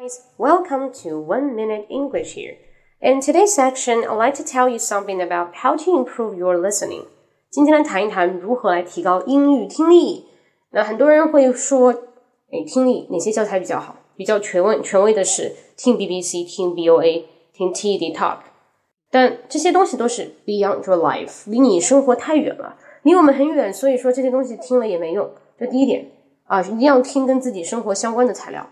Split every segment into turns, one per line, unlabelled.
Guys, welcome to One Minute English here. In today's section, I'd like to tell you something about how to improve your listening. 今天来谈一谈如何来提高英语听力。那很多人会说，哎，听力哪些教材比较好？比较权威权威的是听 BBC、听 VOA、听 TED Talk。但这些东西都是 beyond your life，离你生活太远了，离我们很远，所以说这些东西听了也没用。这第一点啊，一定要听跟自己生活相关的材料。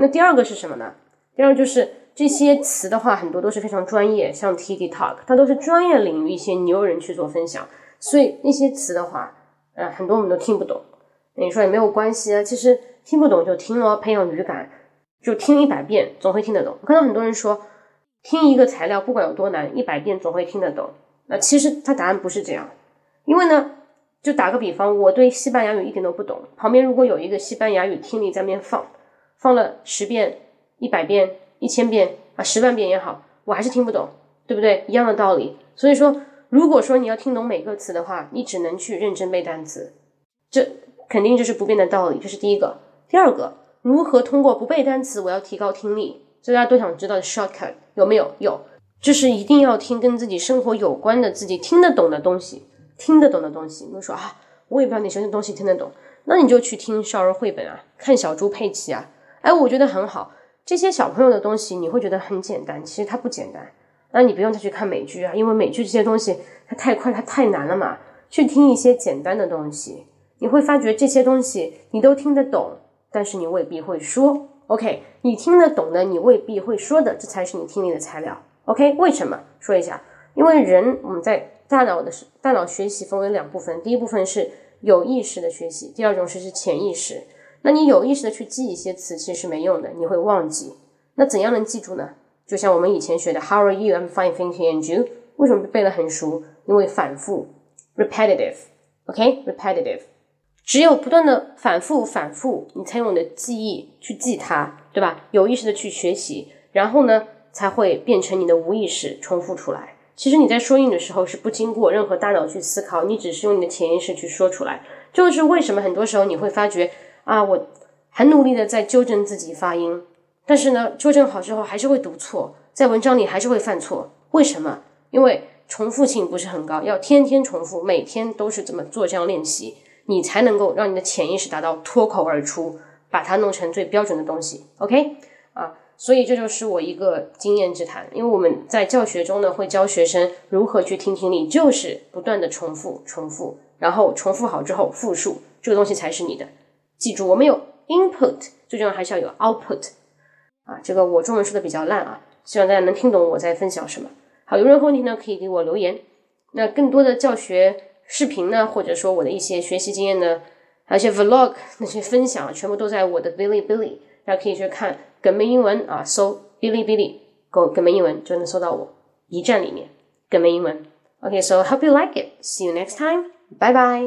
那第二个是什么呢？第二就是这些词的话，很多都是非常专业，像 TED Talk，它都是专业领域一些牛人去做分享，所以那些词的话，呃，很多我们都听不懂。你说也没有关系啊，其实听不懂就听咯，培养语感，就听一百遍总会听得懂。我看到很多人说，听一个材料不管有多难，一百遍总会听得懂。那其实他答案不是这样，因为呢，就打个比方，我对西班牙语一点都不懂，旁边如果有一个西班牙语听力在那边放。放了十遍、一百遍、一千遍啊，十万遍也好，我还是听不懂，对不对？一样的道理。所以说，如果说你要听懂每个词的话，你只能去认真背单词，这肯定就是不变的道理。这是第一个。第二个，如何通过不背单词，我要提高听力？这大家都想知道的 shortcut 有没有？有，就是一定要听跟自己生活有关的、自己听得懂的东西，听得懂的东西。比如说啊，我也不知道哪些东西听得懂，那你就去听少儿绘本啊，看小猪佩奇啊。哎，我觉得很好。这些小朋友的东西你会觉得很简单，其实它不简单。那你不用再去看美剧啊，因为美剧这些东西它太快，它太难了嘛。去听一些简单的东西，你会发觉这些东西你都听得懂，但是你未必会说。OK，你听得懂的，你未必会说的，这才是你听力的材料。OK，为什么？说一下，因为人我们在大脑的大脑学习分为两部分，第一部分是有意识的学习，第二种是是潜意识。那你有意识的去记一些词，其实是没用的，你会忘记。那怎样能记住呢？就像我们以前学的 How are you? I'm fine, thank you. And you? 为什么背得很熟？因为反复，repetitive，OK？repetitive，只有不断的反复、反复，你才用你的记忆去记它，对吧？有意识的去学习，然后呢，才会变成你的无意识，重复出来。其实你在说英语的时候是不经过任何大脑去思考，你只是用你的潜意识去说出来。就是为什么很多时候你会发觉。啊，我很努力的在纠正自己发音，但是呢，纠正好之后还是会读错，在文章里还是会犯错。为什么？因为重复性不是很高，要天天重复，每天都是这么做这样练习，你才能够让你的潜意识达到脱口而出，把它弄成最标准的东西。OK，啊，所以这就是我一个经验之谈。因为我们在教学中呢，会教学生如何去听听力，就是不断的重复、重复，然后重复好之后复述，这个东西才是你的。记住，我们有 input，最重要还是要有 output 啊。这个我中文说的比较烂啊，希望大家能听懂我在分享什么。好，有任何问题呢，可以给我留言。那更多的教学视频呢，或者说我的一些学习经验呢，还有一些 vlog 那些分享，全部都在我的 Billy Billy，大家可以去看梗妹英文啊，搜 Billy Billy，狗梗妹英文就能搜到我。一站里面梗妹英文。OK，so hope you like it. See you next time. Bye bye.